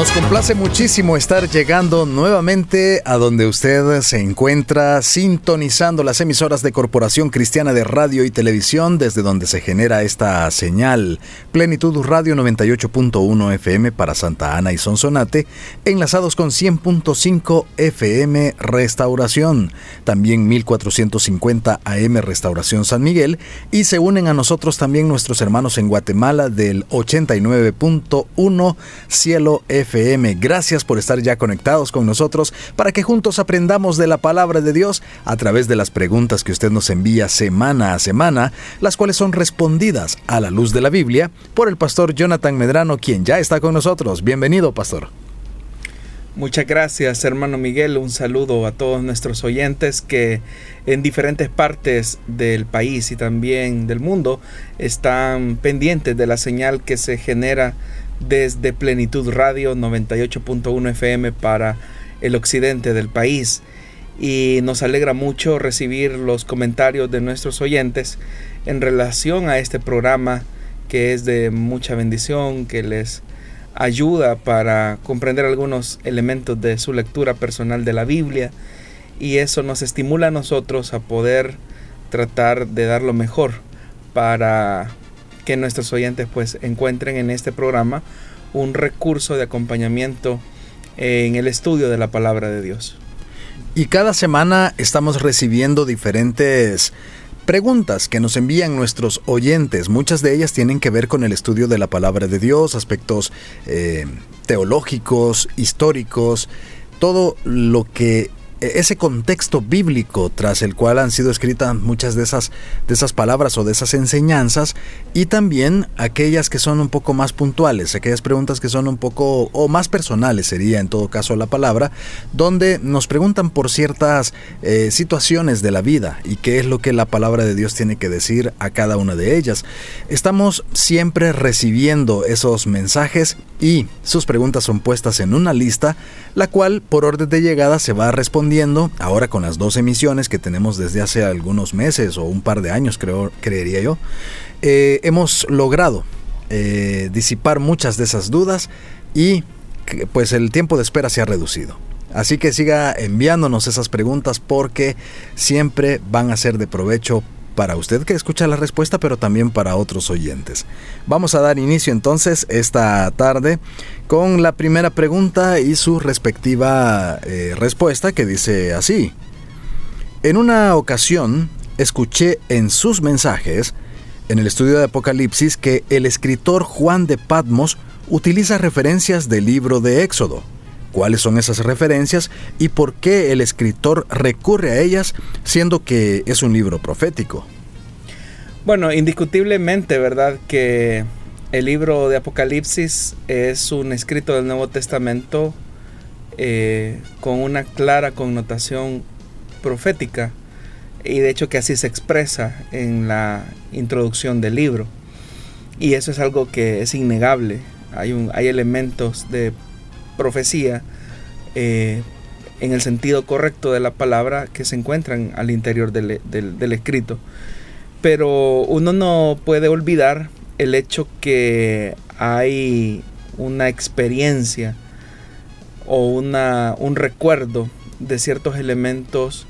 Nos complace muchísimo estar llegando nuevamente a donde usted se encuentra sintonizando las emisoras de Corporación Cristiana de Radio y Televisión desde donde se genera esta señal. Plenitud Radio 98.1 FM para Santa Ana y Sonsonate, enlazados con 100.5 FM Restauración, también 1450 AM Restauración San Miguel. Y se unen a nosotros también nuestros hermanos en Guatemala del 89.1 Cielo FM FM. Gracias por estar ya conectados con nosotros para que juntos aprendamos de la palabra de Dios a través de las preguntas que usted nos envía semana a semana, las cuales son respondidas a la luz de la Biblia por el pastor Jonathan Medrano, quien ya está con nosotros. Bienvenido, pastor. Muchas gracias, hermano Miguel. Un saludo a todos nuestros oyentes que en diferentes partes del país y también del mundo están pendientes de la señal que se genera desde Plenitud Radio 98.1 FM para el occidente del país. Y nos alegra mucho recibir los comentarios de nuestros oyentes en relación a este programa que es de mucha bendición, que les ayuda para comprender algunos elementos de su lectura personal de la Biblia y eso nos estimula a nosotros a poder tratar de dar lo mejor para que nuestros oyentes pues encuentren en este programa un recurso de acompañamiento en el estudio de la palabra de Dios. Y cada semana estamos recibiendo diferentes preguntas que nos envían nuestros oyentes. Muchas de ellas tienen que ver con el estudio de la palabra de Dios, aspectos eh, teológicos, históricos, todo lo que ese contexto bíblico tras el cual han sido escritas muchas de esas, de esas palabras o de esas enseñanzas y también aquellas que son un poco más puntuales, aquellas preguntas que son un poco o más personales sería en todo caso la palabra, donde nos preguntan por ciertas eh, situaciones de la vida y qué es lo que la palabra de Dios tiene que decir a cada una de ellas. Estamos siempre recibiendo esos mensajes y sus preguntas son puestas en una lista, la cual por orden de llegada se va a responder ahora con las dos emisiones que tenemos desde hace algunos meses o un par de años, creo, creería yo, eh, hemos logrado eh, disipar muchas de esas dudas y pues el tiempo de espera se ha reducido. Así que siga enviándonos esas preguntas porque siempre van a ser de provecho para usted que escucha la respuesta, pero también para otros oyentes. Vamos a dar inicio entonces esta tarde con la primera pregunta y su respectiva eh, respuesta que dice así. En una ocasión escuché en sus mensajes, en el estudio de Apocalipsis, que el escritor Juan de Patmos utiliza referencias del libro de Éxodo. ¿Cuáles son esas referencias y por qué el escritor recurre a ellas siendo que es un libro profético? Bueno, indiscutiblemente, ¿verdad? Que el libro de Apocalipsis es un escrito del Nuevo Testamento eh, con una clara connotación profética y de hecho que así se expresa en la introducción del libro. Y eso es algo que es innegable. Hay, hay elementos de profecía eh, en el sentido correcto de la palabra que se encuentran al interior del, escrito. Pero uno no puede olvidar el hecho que hay una experiencia o una, un recuerdo de ciertos elementos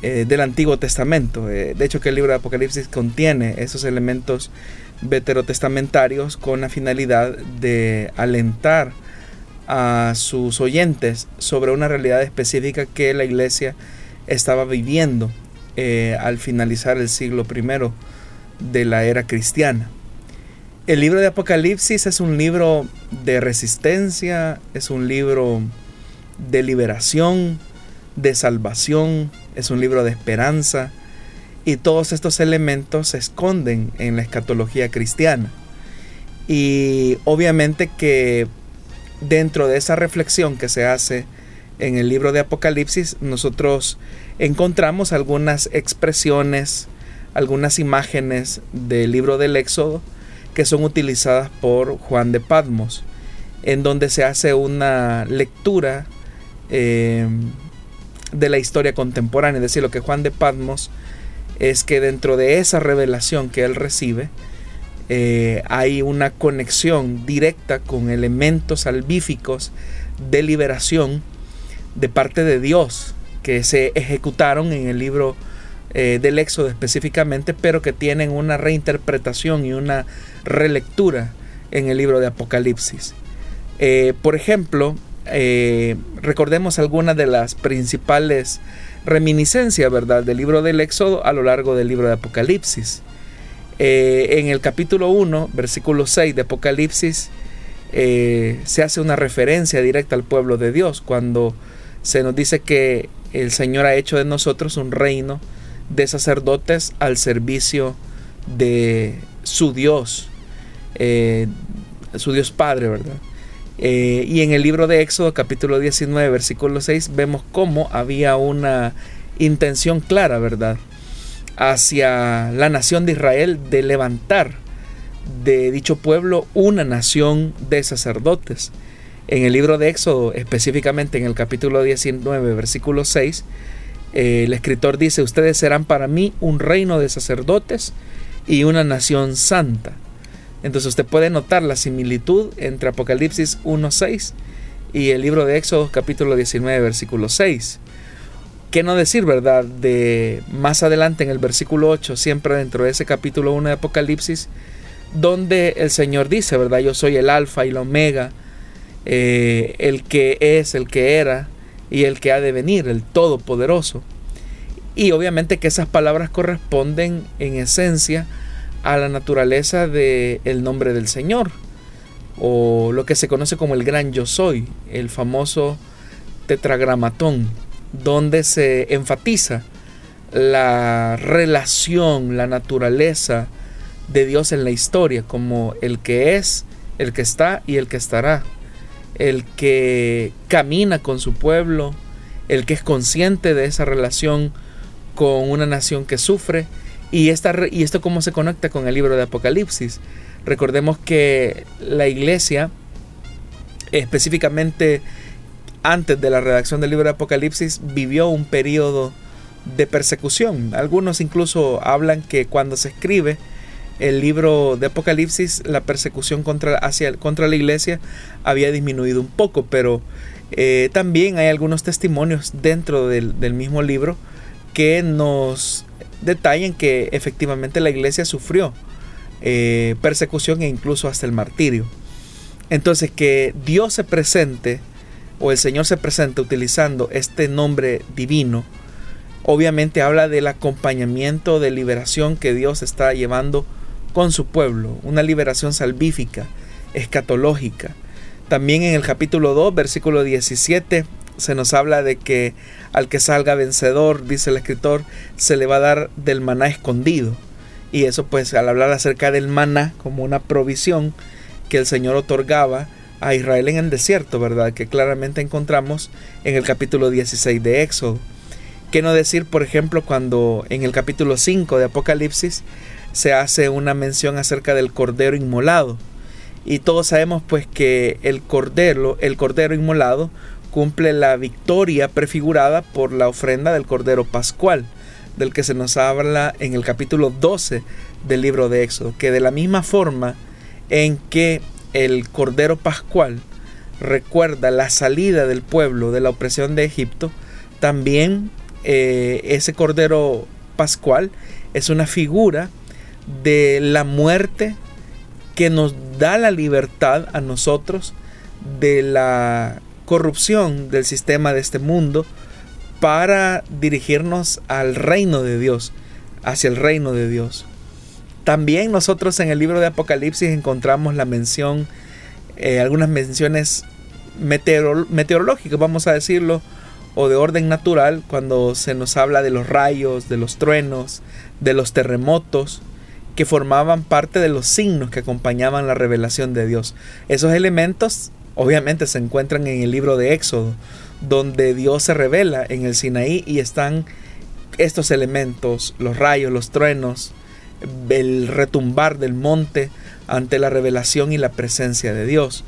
eh, del Antiguo Testamento. Eh, de hecho que el libro de Apocalipsis contiene esos elementos veterotestamentarios con la finalidad de alentar a sus oyentes sobre una realidad específica que la iglesia estaba viviendo eh, al finalizar el siglo I de la era cristiana. El libro de Apocalipsis es un libro de resistencia, es un libro de liberación, de salvación, es un libro de esperanza y todos estos elementos se esconden en la escatología cristiana. Y obviamente que dentro de esa reflexión que se hace en el libro de Apocalipsis, nosotros encontramos algunas expresiones, algunas imágenes del libro del Éxodo que son utilizadas por Juan de Patmos, en donde se hace una lectura eh, de la historia contemporánea. Es decir, lo que Juan de Patmos es que dentro de esa revelación que él recibe, eh, hay una conexión directa con elementos salvíficos de liberación de parte de Dios que se ejecutaron en el libro eh, del Éxodo específicamente, pero que tienen una reinterpretación y una relectura en el libro de Apocalipsis. Eh, por ejemplo, recordemos algunas de las principales reminiscencias, ¿verdad?, del libro del Éxodo a lo largo del libro de Apocalipsis. En el capítulo 1, versículo 6 de Apocalipsis, se hace una referencia directa al pueblo de Dios cuando se nos dice que el Señor ha hecho de nosotros un reino de sacerdotes al servicio de su Dios, eh, su Dios Padre, ¿verdad? Eh, y en el libro de Éxodo capítulo 19, versículo 6, vemos cómo había una intención clara, ¿verdad? Hacia la nación de Israel de levantar de dicho pueblo una nación de sacerdotes. En el libro de Éxodo, específicamente en el capítulo 19, versículo 6, eh, el escritor dice, ustedes serán para mí un reino de sacerdotes y una nación santa. Entonces usted puede notar la similitud entre Apocalipsis 1.6 y el libro de Éxodo capítulo 19 versículo 6. ¿Qué no decir, verdad? De más adelante en el versículo 8, siempre dentro de ese capítulo 1 de Apocalipsis, donde el Señor dice, ¿verdad? Yo soy el alfa y la omega, eh, el que es, el que era, y el que ha de venir, el Todopoderoso. Y obviamente que esas palabras corresponden en esencia a la naturaleza del el nombre del Señor, o lo que se conoce como el gran yo soy, el famoso tetragramatón, donde se enfatiza la relación, la naturaleza de Dios en la historia, como el que es, el que está y el que estará el que camina con su pueblo, el que es consciente de esa relación con una nación que sufre. Y, esta, y esto cómo se conecta con el libro de Apocalipsis. Recordemos que la iglesia, específicamente antes de la redacción del libro de Apocalipsis, vivió un periodo de persecución. Algunos incluso hablan que cuando se escribe el libro de Apocalipsis, la persecución contra, hacia, contra la iglesia había disminuido un poco, pero eh, también hay algunos testimonios dentro del, mismo libro que nos detallan que efectivamente la iglesia sufrió eh, persecución e incluso hasta el martirio. Entonces que Dios se presente o el Señor se presente utilizando este nombre divino, obviamente habla del acompañamiento de liberación que Dios está llevando con su pueblo, una liberación salvífica, escatológica. También en el capítulo 2, versículo 17, se nos habla de que al que salga vencedor, dice el escritor, se le va a dar del maná escondido. Y eso pues al hablar acerca del maná como una provisión que el Señor otorgaba a Israel en el desierto, ¿verdad? Que claramente encontramos en el capítulo 16 de Éxodo. ¿Qué no decir, por ejemplo, cuando en el capítulo 5 de Apocalipsis se hace una mención acerca del cordero inmolado. Y todos sabemos pues que el cordero, el cordero inmolado cumple la victoria prefigurada por la ofrenda del cordero pascual, del que se nos habla en el capítulo 12 del libro de Éxodo, que de la misma forma en que el cordero pascual recuerda la salida del pueblo de la opresión de Egipto, también eh, ese cordero pascual es una figura de la muerte que nos da la libertad a nosotros de la corrupción del sistema de este mundo para dirigirnos al reino de Dios, hacia el reino de Dios. También nosotros en el libro de Apocalipsis encontramos la mención, eh, algunas menciones meteorológicas, vamos a decirlo, o de orden natural, cuando se nos habla de los rayos, de los truenos, de los terremotos, que formaban parte de los signos que acompañaban la revelación de Dios. Esos elementos obviamente se encuentran en el libro de Éxodo, donde Dios se revela en el Sinaí y están estos elementos, los rayos, los truenos, el retumbar del monte ante la revelación y la presencia de Dios.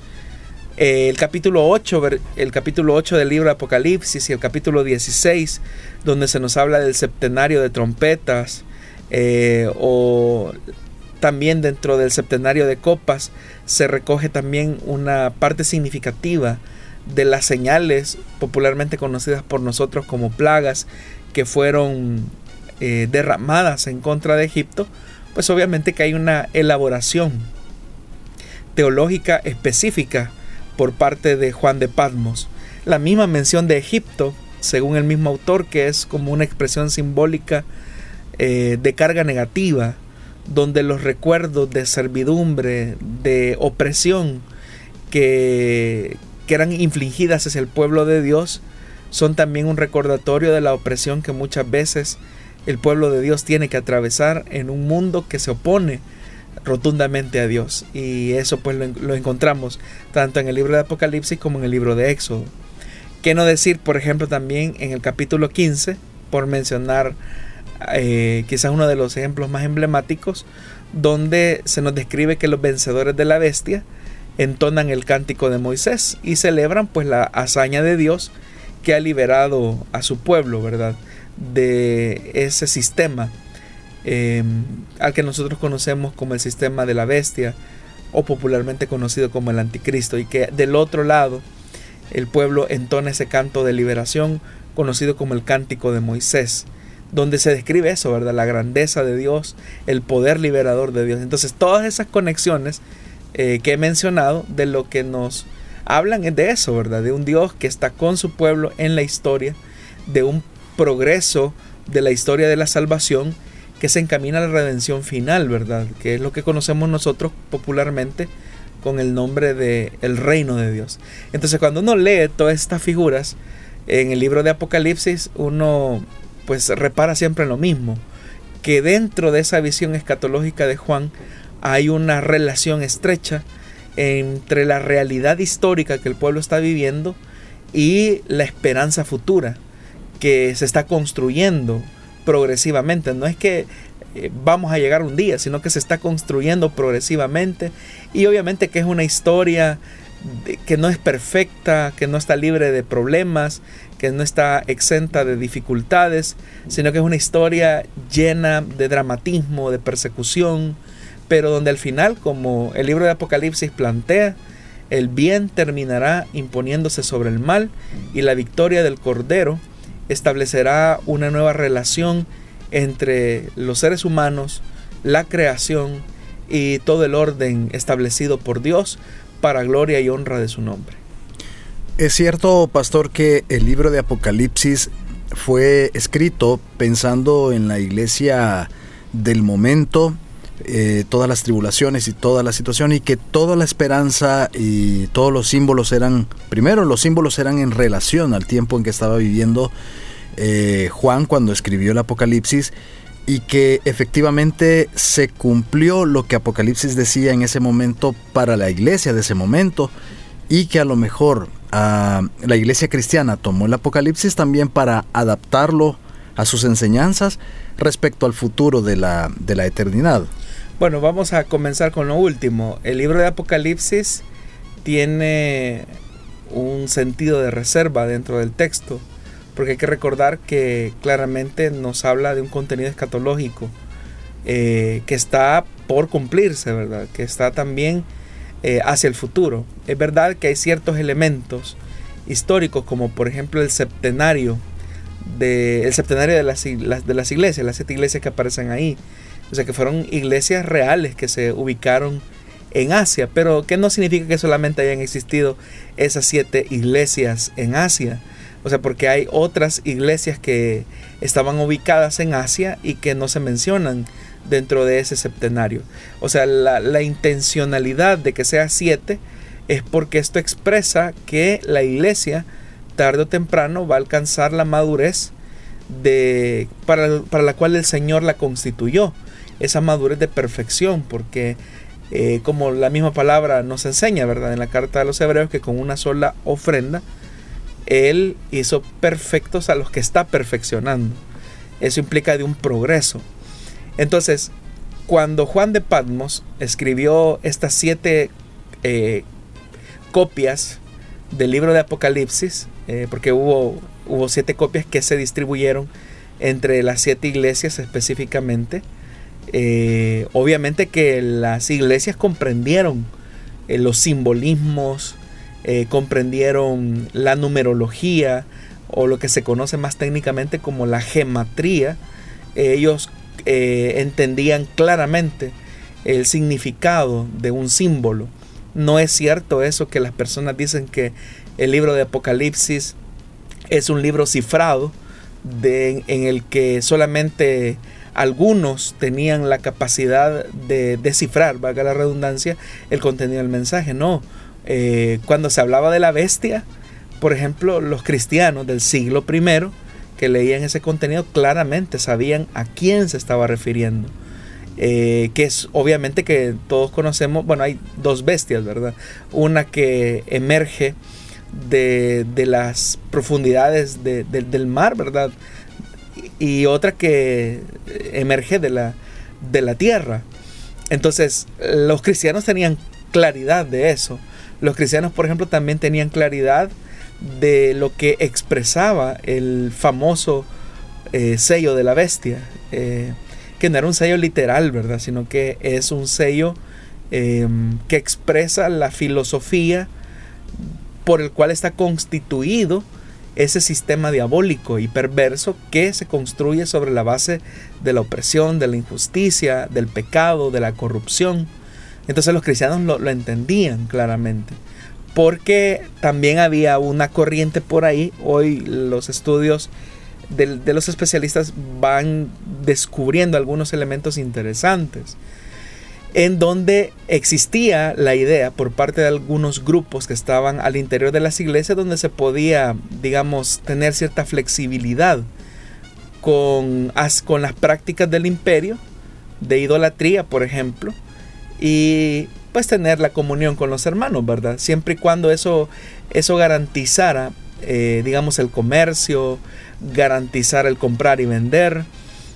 El capítulo 8, el capítulo 8 del libro de Apocalipsis y el capítulo 16, donde se nos habla del septenario de trompetas, eh, o también dentro del septenario de copas, se recoge también una parte significativa de las señales popularmente conocidas por nosotros como plagas que fueron eh, derramadas en contra de Egipto, pues obviamente que hay una elaboración teológica específica por parte de Juan de Patmos. La misma mención de Egipto, según el mismo autor, que es como una expresión simbólica eh, de carga negativa, donde los recuerdos de servidumbre, de opresión que, que eran infligidas hacia el pueblo de Dios, son también un recordatorio de la opresión que muchas veces el pueblo de Dios tiene que atravesar en un mundo que se opone rotundamente a Dios. Y eso pues lo, encontramos tanto en el libro de Apocalipsis como en el libro de Éxodo. ¿Qué no decir, por ejemplo, también en el capítulo 15, por mencionar eh, quizás uno de los ejemplos más emblemáticos, donde se nos describe que los vencedores de la bestia entonan el cántico de Moisés y celebran pues la hazaña de Dios que ha liberado a su pueblo, ¿verdad? De ese sistema em, al que nosotros conocemos como el sistema de la bestia o popularmente conocido como el anticristo y que del otro lado el pueblo entona ese canto de liberación conocido como el cántico de Moisés donde se describe eso, ¿verdad? La grandeza de Dios, el poder liberador de Dios. Entonces todas esas conexiones eh, que he mencionado de lo que nos hablan es de eso, ¿verdad? De un Dios que está con su pueblo en la historia, de un progreso de la historia de la salvación que se encamina a la redención final, ¿verdad? Que es lo que conocemos nosotros popularmente con el nombre de el reino de Dios. Entonces cuando uno lee todas estas figuras en el libro de Apocalipsis, uno pues repara siempre en lo mismo, que dentro de esa visión escatológica de Juan hay una relación estrecha entre la realidad histórica que el pueblo está viviendo y la esperanza futura que se está construyendo progresivamente. No es que eh, vamos a llegar un día, sino que se está construyendo progresivamente y obviamente que es una historia que no es perfecta, que no está libre de problemas, que no está exenta de dificultades, sino que es una historia llena de dramatismo, de persecución, pero donde al final, como el libro de Apocalipsis plantea, el bien terminará imponiéndose sobre el mal y la victoria del Cordero establecerá una nueva relación entre los seres humanos, la creación y todo el orden establecido por Dios para gloria y honra de su nombre. Es cierto, pastor, que el libro de Apocalipsis fue escrito pensando en la iglesia del momento eh, todas las tribulaciones y toda la situación y que toda la esperanza y todos los símbolos eran, primero los símbolos eran en relación al tiempo en que estaba viviendo eh, Juan cuando escribió el Apocalipsis y que efectivamente se cumplió lo que Apocalipsis decía en ese momento para la iglesia de ese momento y que a lo mejor ah, la iglesia cristiana tomó el Apocalipsis también para adaptarlo a sus enseñanzas respecto al futuro de la, de la eternidad. Bueno, vamos a comenzar con lo último. El libro de Apocalipsis tiene un sentido de reserva dentro del texto, porque hay que recordar que claramente nos habla de un contenido escatológico eh, que está por cumplirse, ¿verdad? Que está también eh, hacia el futuro. Es verdad que hay ciertos elementos históricos, como por ejemplo el septenario, de, el septenario de las, de las iglesias, las siete iglesias que aparecen ahí, o sea que fueron iglesias reales que se ubicaron en Asia, pero que no significa que solamente hayan existido esas siete iglesias en Asia. O sea, porque hay otras iglesias que estaban ubicadas en Asia y que no se mencionan dentro de ese septenario. O sea, la, intencionalidad de que sea siete es porque esto expresa que la iglesia tarde o temprano va a alcanzar la madurez de, para la cual el Señor la constituyó esa madurez de perfección, porque eh, como la misma palabra nos enseña, ¿verdad? En la carta de los hebreos, que con una sola ofrenda, Él hizo perfectos a los que está perfeccionando. Eso implica de un progreso. Entonces, cuando Juan de Patmos escribió estas siete eh, copias del libro de Apocalipsis, eh, porque hubo, hubo siete copias que se distribuyeron entre las siete iglesias específicamente, eh, obviamente que las iglesias comprendieron los simbolismos, comprendieron la numerología o lo que se conoce más técnicamente como la gematría. ellos eh, entendían claramente el significado de un símbolo. No es cierto eso que las personas dicen que el libro de Apocalipsis es un libro cifrado de, en el que solamente algunos tenían la capacidad de descifrar, valga la redundancia, el contenido del mensaje. No, eh, cuando se hablaba de la bestia, por ejemplo, los cristianos del siglo primero que leían ese contenido claramente sabían a quién se estaba refiriendo. Eh, que es obviamente que todos conocemos, bueno, hay dos bestias, ¿verdad? Una que emerge de, las profundidades del mar, ¿verdad? Y otra que emerge de la, de la tierra. Entonces, los cristianos tenían claridad de eso. Los cristianos, por ejemplo, también tenían claridad de lo que expresaba el famoso eh, sello de la bestia, eh, que no era un sello literal, ¿verdad? Sino que es un sello em, que expresa la filosofía por el cual está constituido ese sistema diabólico y perverso que se construye sobre la base de la opresión, de la injusticia, del pecado, de la corrupción. Entonces los cristianos lo entendían claramente porque también había una corriente por ahí. Hoy los estudios de, los especialistas van descubriendo algunos elementos interesantes en donde existía la idea por parte de algunos grupos que estaban al interior de las iglesias donde se podía, digamos, tener cierta flexibilidad con, las prácticas del imperio, de idolatría, por ejemplo, y pues tener la comunión con los hermanos, ¿verdad? Siempre y cuando eso, eso garantizara, eh, digamos, el comercio, garantizar el comprar y vender,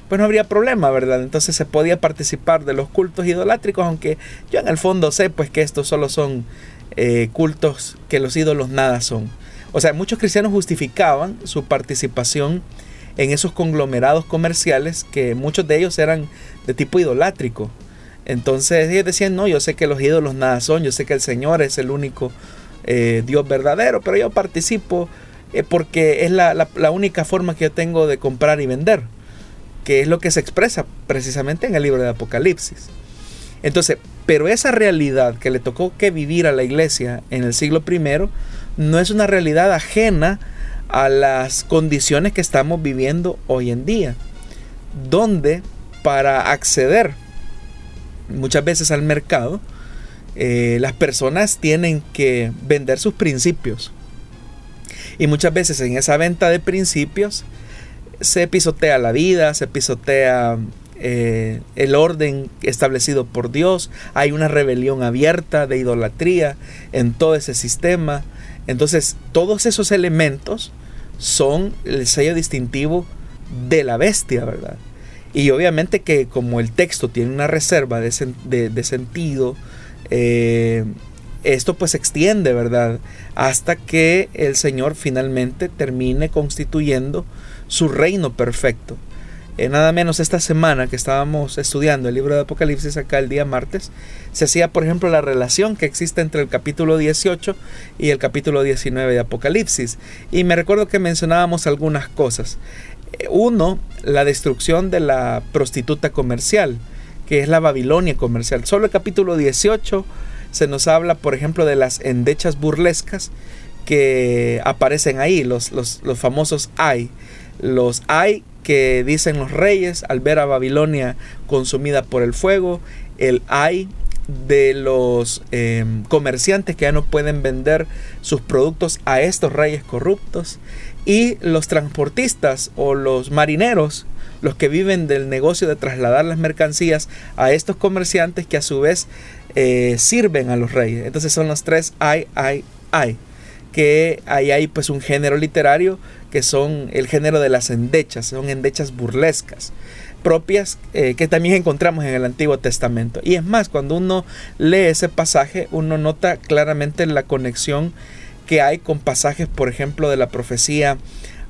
pues no habría problema, ¿verdad? Entonces se podía participar de los cultos idolátricos, aunque yo en el fondo sé pues que estos solo son eh, cultos que los ídolos nada son. O sea, muchos cristianos justificaban su participación en esos conglomerados comerciales que muchos de ellos eran de tipo idolátrico. Entonces ellos decían, no, yo sé que los ídolos nada son, yo sé que el Señor es el único eh, Dios verdadero, pero yo participo eh, porque es la, única forma que yo tengo de comprar y vender, que es lo que se expresa precisamente en el libro de Apocalipsis. Entonces, pero esa realidad que le tocó que vivir a la iglesia en el siglo I no es una realidad ajena a las condiciones que estamos viviendo hoy en día, donde para acceder muchas veces al mercado, eh, las personas tienen que vender sus principios. Y muchas veces en esa venta de principios se pisotea la vida, se pisotea eh, el orden establecido por Dios, hay una rebelión abierta de idolatría en todo ese sistema. Entonces todos esos elementos son el sello distintivo de la bestia, ¿verdad? Y obviamente que como el texto tiene una reserva de, sentido, eh, esto pues se extiende, ¿verdad? Hasta que el Señor finalmente termine constituyendo su reino perfecto. Eh, nada menos esta semana que estábamos estudiando el libro de Apocalipsis acá el día martes, se hacía por ejemplo la relación que existe entre el capítulo 18 y el capítulo 19 de Apocalipsis. Y me recuerdo que mencionábamos algunas cosas. Uno, la destrucción de la prostituta comercial, que es la Babilonia comercial. Solo el capítulo 18 se nos habla, por ejemplo, de las endechas burlescas que aparecen ahí, los, los, famosos hay. Los hay que dicen los reyes al ver a Babilonia consumida por el fuego, el hay de los em, comerciantes que ya no pueden vender sus productos a estos reyes corruptos y los transportistas o los marineros, los que viven del negocio de trasladar las mercancías a estos comerciantes que a su vez eh, sirven a los reyes. Entonces son los tres ay, ay, ay que ahí hay pues un género literario que son el género de las endechas, son endechas burlescas propias eh, que también encontramos en el Antiguo Testamento. Y es más, cuando uno lee ese pasaje, uno nota claramente la conexión que hay con pasajes, por ejemplo, de la profecía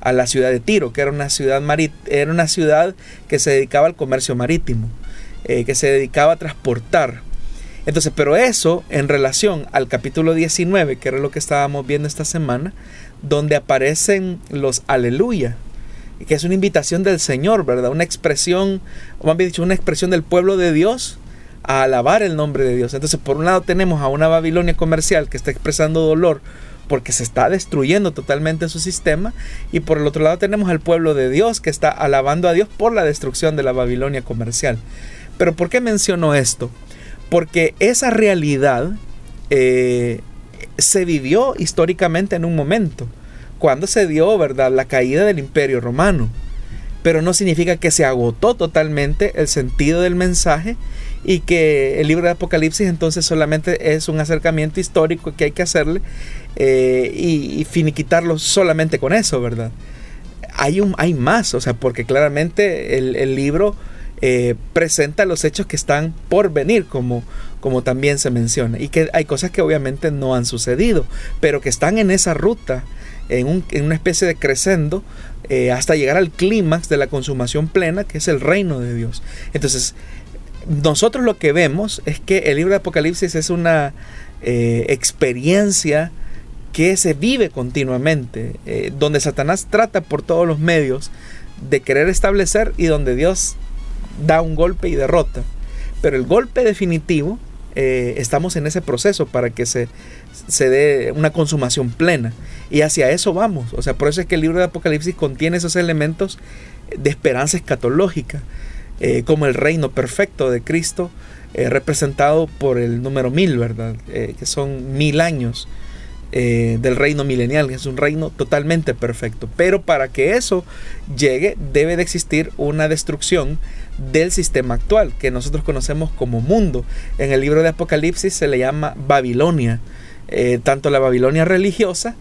a la ciudad de Tiro, que era una ciudad, era una ciudad que se dedicaba al comercio marítimo, eh, que se dedicaba a transportar. Entonces, pero eso en relación al capítulo 19, que era lo que estábamos viendo esta semana, donde aparecen los aleluya, que es una invitación del Señor, ¿verdad? Una expresión, o más dicho, una expresión del pueblo de Dios a alabar el nombre de Dios. Entonces, por un lado tenemos a una Babilonia comercial que está expresando dolor porque se está destruyendo totalmente su sistema y por el otro lado tenemos al pueblo de Dios que está alabando a Dios por la destrucción de la Babilonia comercial. Pero ¿por qué menciono esto? Porque esa realidad eh, se vivió históricamente en un momento cuando se dio, ¿verdad?, la caída del imperio romano. Pero no significa que se agotó totalmente el sentido del mensaje y que el libro de Apocalipsis entonces solamente es un acercamiento histórico que hay que hacerle eh, y, finiquitarlo solamente con eso, ¿verdad? Hay, un, hay más, o sea, porque claramente el, libro eh, presenta los hechos que están por venir, como, como también se menciona, y que hay cosas que obviamente no han sucedido, pero que están en esa ruta en, una especie de crescendo eh, hasta llegar al clímax de la consumación plena, que es el reino de Dios. Entonces, nosotros lo que vemos es que el libro de Apocalipsis es una eh, experiencia que se vive continuamente, donde Satanás trata por todos los medios de querer establecer y donde Dios da un golpe y derrota. Pero el golpe definitivo, estamos en ese proceso para que se, se dé una consumación plena. Y hacia eso vamos. O sea, por eso es que el libro de Apocalipsis contiene esos elementos de esperanza escatológica, eh, como el reino perfecto de Cristo, eh, representado por el número mil, ¿verdad? Eh, que son mil años del reino milenial, que es un reino totalmente perfecto. Pero para que eso llegue, debe de existir una destrucción del sistema actual, que nosotros conocemos como mundo. En el libro de Apocalipsis se le llama Babilonia. Eh, tanto la Babilonia religiosa,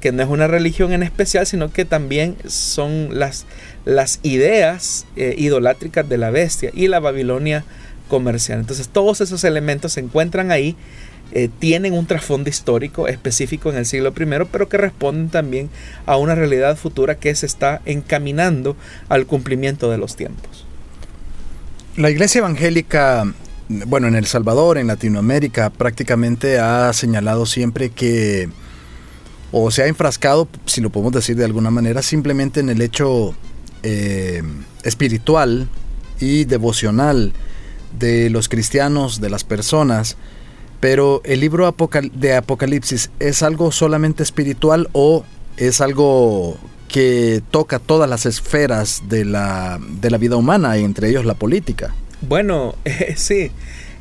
que no es una religión en especial, sino que también son las, las ideas eh, idolátricas de la bestia y la Babilonia comercial. Entonces todos esos elementos se encuentran ahí, eh, tienen un trasfondo histórico específico en el siglo I, pero que responden también a una realidad futura que se está encaminando al cumplimiento de los tiempos. La iglesia evangélica bueno, en El Salvador, en Latinoamérica, prácticamente ha señalado siempre que, o se ha enfrascado, si lo podemos decir de alguna manera, simplemente en el hecho eh, espiritual y devocional de los cristianos, de las personas, pero el libro de Apocalipsis es algo solamente espiritual o es algo que toca todas las esferas de la, de la vida humana, entre ellos la política. Bueno, sí.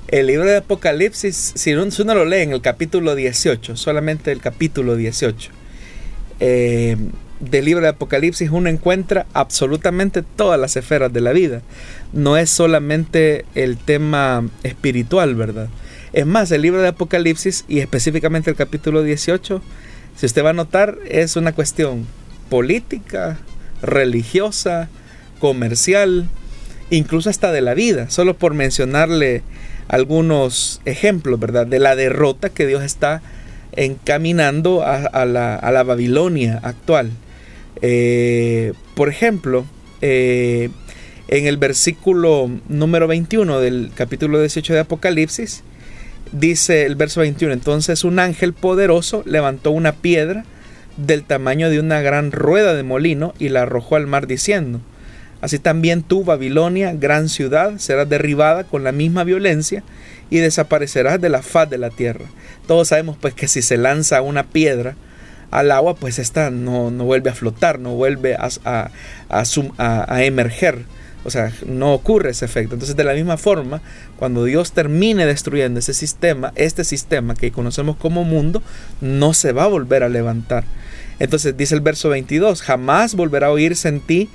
El libro de Apocalipsis, si uno, lo lee en el capítulo 18, solamente el capítulo 18 eh, del libro de Apocalipsis, uno encuentra absolutamente todas las esferas de la vida. No es solamente el tema espiritual, ¿verdad? Es más, el libro de Apocalipsis y específicamente el capítulo 18, si usted va a notar, es una cuestión política, religiosa, comercial, incluso hasta de la vida, solo por mencionarle algunos ejemplos, ¿verdad? De la derrota que Dios está encaminando a, la, Babilonia actual. Eh, por ejemplo, eh, en el versículo número 21 del capítulo 18 de Apocalipsis, dice el verso 21, entonces un ángel poderoso levantó una piedra del tamaño de una gran rueda de molino y la arrojó al mar diciendo, Así también tú, Babilonia, gran ciudad, serás derribada con la misma violencia y desaparecerás de la faz de la tierra. Todos sabemos pues que si se lanza una piedra al agua, pues esta no, no vuelve a flotar, no vuelve a, a, a, emerger. O sea, no ocurre ese efecto. Entonces, de la misma forma, cuando Dios termine destruyendo ese sistema, este sistema que conocemos como mundo, no se va a volver a levantar. Entonces, dice el verso 22, jamás volverá a oírse en ti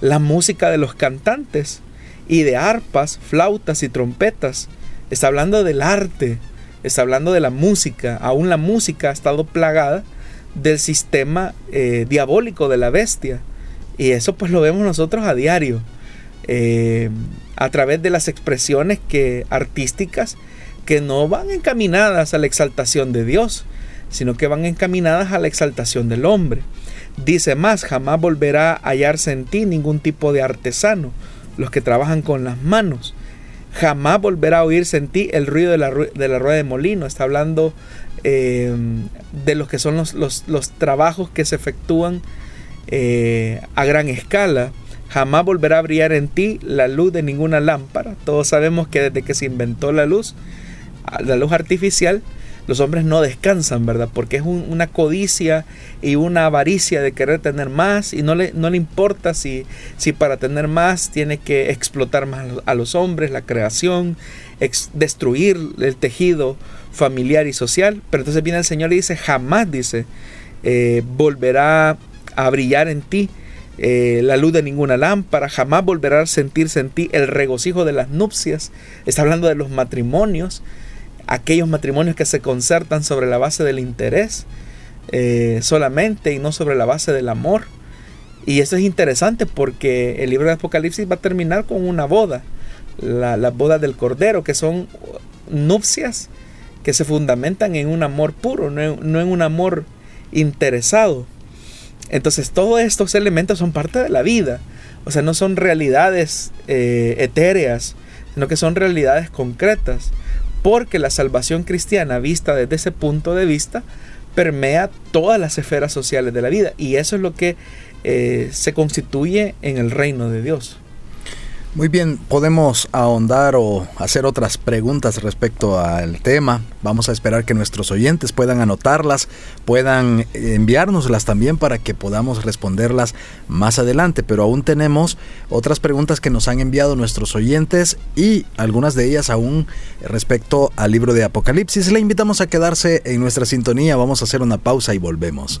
la música de los cantantes y de arpas, flautas y trompetas. Está hablando del arte, está hablando de la música. Aún la música ha estado plagada del sistema eh, diabólico de la bestia. Y eso pues lo vemos nosotros a diario. Eh, a través de las expresiones que, artísticas que no van encaminadas a la exaltación de Dios, sino que van encaminadas a la exaltación del hombre. Dice más, jamás volverá a hallarse en ti ningún tipo de artesano, los que trabajan con las manos. Jamás volverá a oírse en ti el ruido de la, rueda de molino. Está hablando eh, de los que son los, los, trabajos que se efectúan eh, a gran escala. Jamás volverá a brillar en ti la luz de ninguna lámpara. Todos sabemos que desde que se inventó la luz, la luz artificial, los hombres no descansan, ¿verdad? Porque es una codicia y una avaricia de querer tener más y no le, no le importa si, si para tener más tiene que explotar más a los hombres, la creación, destruir el tejido familiar y social. Pero entonces viene el Señor y dice, jamás, dice, eh, volverá a brillar en ti eh, la luz de ninguna lámpara, jamás volverá a sentirse en ti el regocijo de las nupcias. Está hablando de los matrimonios aquellos matrimonios que se concertan sobre la base del interés eh, solamente y no sobre la base del amor. Y eso es interesante porque el libro de Apocalipsis va a terminar con una boda, la, boda del Cordero, que son nupcias que se fundamentan en un amor puro, no en, un amor interesado. Entonces todos estos elementos son parte de la vida, o sea, no son realidades eh, etéreas, sino que son realidades concretas. Porque la salvación cristiana vista desde ese punto de vista permea todas las esferas sociales de la vida. Y eso es lo que eh, se constituye en el reino de Dios. Muy bien, podemos ahondar o hacer otras preguntas respecto al tema. Vamos a esperar que nuestros oyentes puedan anotarlas, puedan enviárnoslas también para que podamos responderlas más adelante. Pero aún tenemos otras preguntas que nos han enviado nuestros oyentes y algunas de ellas aún respecto al libro de Apocalipsis. Le invitamos a quedarse en nuestra sintonía. Vamos a hacer una pausa y volvemos.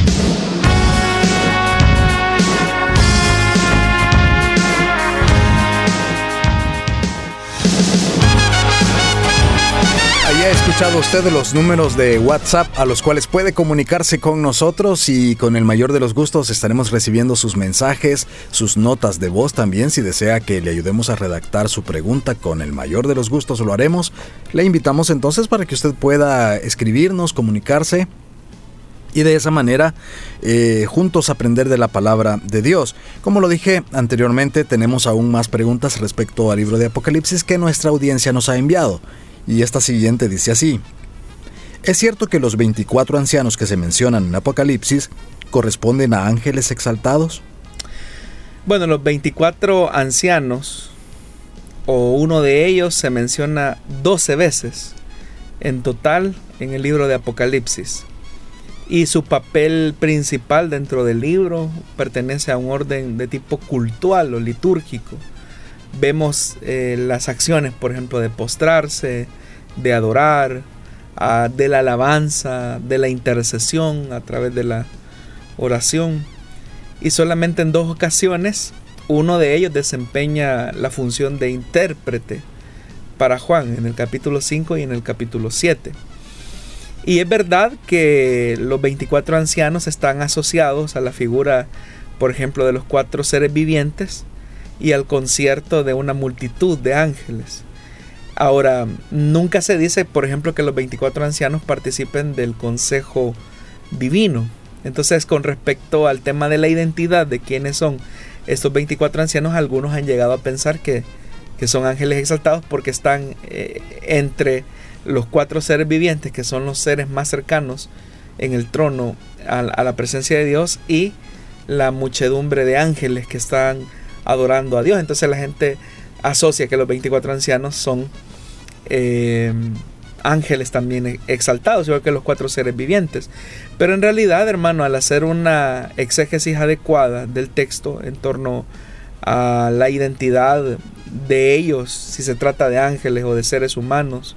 Escuchado usted los números de WhatsApp a los cuales puede comunicarse con nosotros y con el mayor de los gustos estaremos recibiendo sus mensajes, sus notas de voz también. Si desea que le ayudemos a redactar su pregunta, con el mayor de los gustos lo haremos. Le invitamos entonces para que usted pueda escribirnos, comunicarse y de esa manera eh, juntos aprender de la palabra de Dios. Como lo dije anteriormente, tenemos aún más preguntas respecto al libro de Apocalipsis que nuestra audiencia nos ha enviado. Y esta siguiente dice así. ¿Es cierto que los 24 ancianos que se mencionan en Apocalipsis corresponden a ángeles exaltados? Bueno, los 24 ancianos, o uno de ellos se menciona 12 veces en total en el libro de Apocalipsis. Y su papel principal dentro del libro pertenece a un orden de tipo cultual o litúrgico vemos eh, las acciones, por ejemplo, de postrarse, de adorar, ah, de la alabanza, de la intercesión a través de la oración. Y solamente en dos ocasiones uno de ellos desempeña la función de intérprete para Juan, en el capítulo 5 y en el capítulo 7. Y es verdad que los 24 ancianos están asociados a la figura, por ejemplo, de los cuatro seres vivientes, y al concierto de una multitud de ángeles. Ahora, nunca se dice, por ejemplo, que los 24 ancianos participen del consejo divino. Entonces, con respecto al tema de la identidad de quiénes son estos 24 ancianos, algunos han llegado a pensar que, son ángeles exaltados porque están eh, entre los cuatro seres vivientes, que son los seres más cercanos en el trono a la presencia de Dios, y la muchedumbre de ángeles que están adorando a Dios. Entonces la gente asocia que los 24 ancianos son eh, ángeles también exaltados, igual que los cuatro seres vivientes. Pero en realidad, hermano, al hacer una exégesis adecuada del texto en torno a la identidad de ellos, si se trata de ángeles o de seres humanos,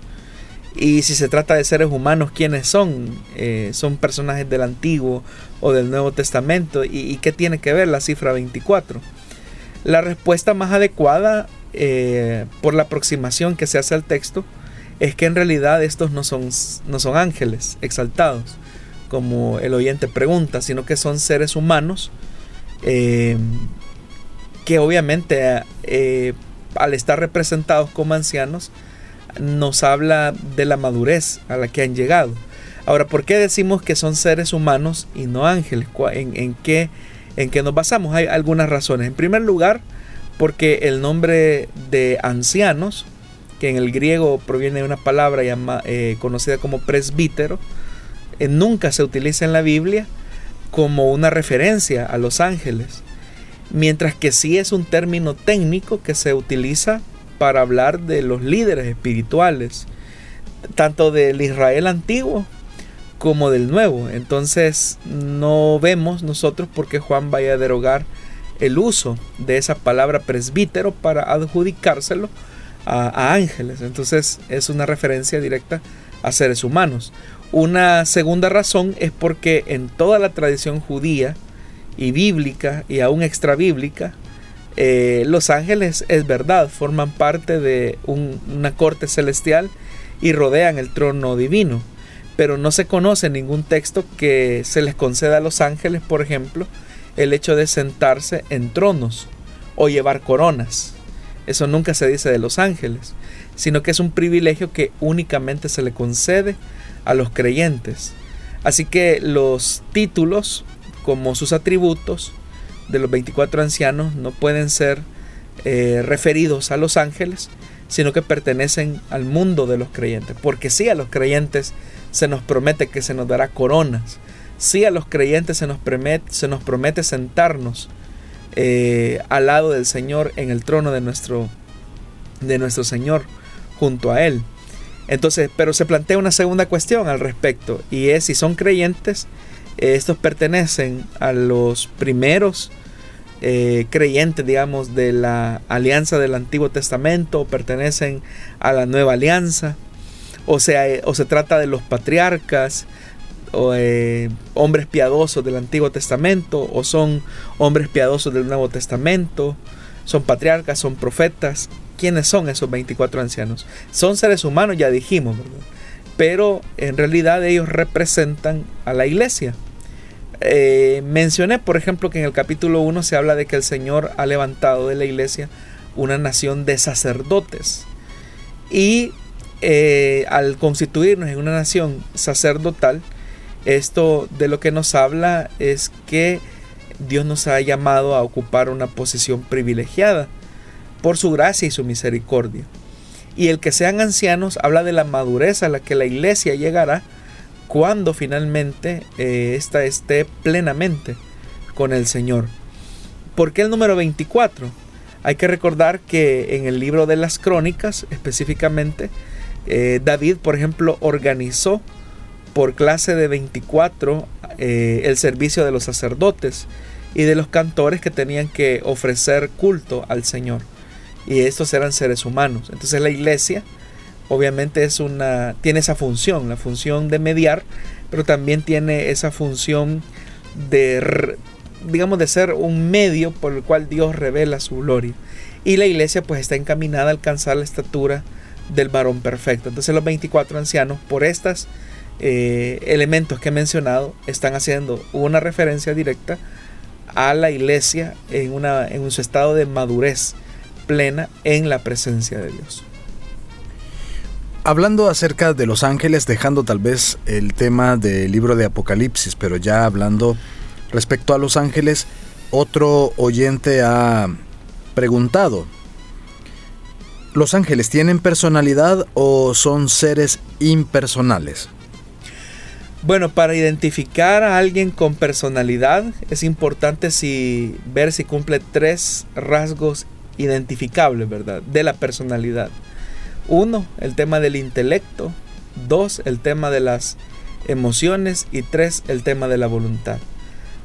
y si se trata de seres humanos, ¿quiénes son? Eh, ¿Son personajes del Antiguo o del Nuevo Testamento? ¿Y, qué tiene que ver la cifra 24? La respuesta más adecuada eh, por la aproximación que se hace al texto es que en realidad estos no son, no son ángeles exaltados, como el oyente pregunta, sino que son seres humanos eh, que obviamente al estar representados como ancianos, nos habla de la madurez a la que han llegado. Ahora, ¿por qué decimos que son seres humanos y no ángeles? ¿En, qué, en qué nos basamos? Hay algunas razones. En primer lugar, porque el nombre de ancianos, que en el griego proviene de una palabra eh, conocida como presbítero, eh, nunca se utiliza en la Biblia como una referencia a los ángeles, mientras que sí es un término técnico que se utiliza para hablar de los líderes espirituales, tanto del Israel antiguo como del nuevo. Entonces no vemos nosotros por qué Juan vaya a derogar el uso de esa palabra presbítero para adjudicárselo a, ángeles. Entonces es una referencia directa a seres humanos. Una segunda razón es porque en toda la tradición judía y bíblica y aún extra bíblica eh, los ángeles, es verdad, forman parte de una corte celestial y rodean el trono divino. Pero no se conoce ningún texto que se les conceda a los ángeles, por ejemplo, el hecho de sentarse en tronos o llevar coronas. Eso nunca se dice de los ángeles, sino que es un privilegio que únicamente se le concede a los creyentes. Así que los títulos, como sus atributos, de los 24 ancianos no pueden ser eh, referidos a los ángeles, sino que pertenecen al mundo de los creyentes. Porque sí a los creyentes se nos promete que se nos dará coronas. Sí a los creyentes se nos promete, se nos promete sentarnos eh, al lado del Señor en el trono de nuestro, de nuestro Señor junto a Él. Entonces, pero se plantea una segunda cuestión al respecto y es si son creyentes, estos pertenecen a los primeros eh, creyentes, digamos, de la alianza del Antiguo Testamento, pertenecen a la nueva alianza, o sea, eh, o se trata de los patriarcas, o eh, hombres piadosos del Antiguo Testamento, o son hombres piadosos del Nuevo Testamento, son patriarcas, son profetas. ¿Quiénes son esos 24 ancianos? Son seres humanos, ya dijimos, pero en realidad ellos representan a la iglesia. Eh, mencioné, por ejemplo, que en el capítulo 1 se habla de que el Señor ha levantado de la iglesia una nación de sacerdotes. Y eh, al constituirnos en una nación sacerdotal, esto de lo que nos habla es que Dios nos ha llamado a ocupar una posición privilegiada por su gracia y su misericordia. Y el que sean ancianos habla de la madurez a la que la iglesia llegará cuando finalmente eh, esté plenamente con el Señor. ¿Por qué el número 24? Hay que recordar que en el libro de las crónicas específicamente, eh, David, por ejemplo, organizó por clase de 24 eh, el servicio de los sacerdotes y de los cantores que tenían que ofrecer culto al Señor y estos eran seres humanos. Entonces la iglesia obviamente es una tiene esa función, la función de mediar, pero también tiene esa función de digamos de ser un medio por el cual Dios revela su gloria. Y la iglesia pues está encaminada a alcanzar la estatura del varón perfecto. Entonces los 24 ancianos por estos eh, elementos que he mencionado están haciendo una referencia directa a la iglesia en, una, en su estado de madurez plena en la presencia de Dios. Hablando acerca de los ángeles, dejando tal vez el tema del libro de Apocalipsis, pero ya hablando respecto a los ángeles, otro oyente ha preguntado, ¿los ángeles tienen personalidad o son seres impersonales? Bueno, para identificar a alguien con personalidad es importante si, ver si cumple tres rasgos identificable, ¿verdad? De la personalidad. Uno, el tema del intelecto. dos, el tema de las emociones y tres, el tema de la voluntad.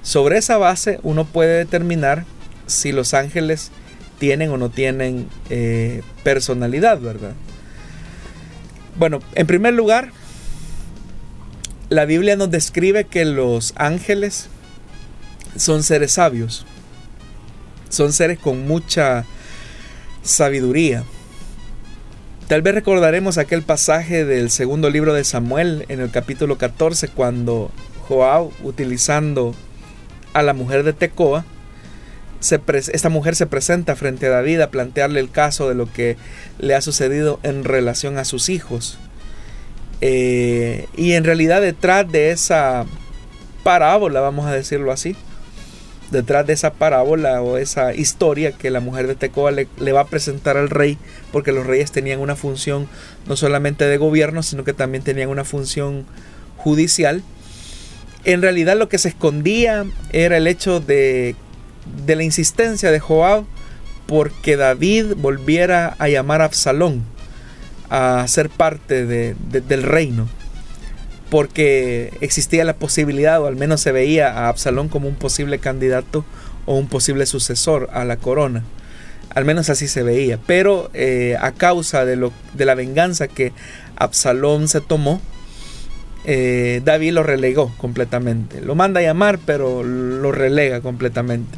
Sobre esa base uno puede determinar si los ángeles tienen o no tienen eh, personalidad, ¿verdad? Bueno, en primer lugar, la Biblia nos describe que los ángeles son seres sabios, son seres con mucha sabiduría. Tal vez recordaremos aquel pasaje del segundo libro de Samuel en el capítulo 14 cuando Joab, utilizando a la mujer de Tecoa, esta mujer se presenta frente a David a plantearle el caso de lo que le ha sucedido en relación a sus hijos. Eh, y en realidad detrás de esa parábola, vamos a decirlo así, detrás de esa parábola o esa historia que la mujer de Tecoa le, va a presentar al rey, porque los reyes tenían una función no solamente de gobierno, sino que también tenían una función judicial. En realidad lo que se escondía era el hecho de, de la insistencia de Joab porque David volviera a llamar a Absalón a ser parte de, del reino porque existía la posibilidad, o al menos se veía a Absalón como un posible candidato o un posible sucesor a la corona. Al menos así se veía. Pero eh, a causa de, lo, de la venganza que Absalón se tomó, eh, David lo relegó completamente. Lo manda a llamar, pero lo relega completamente.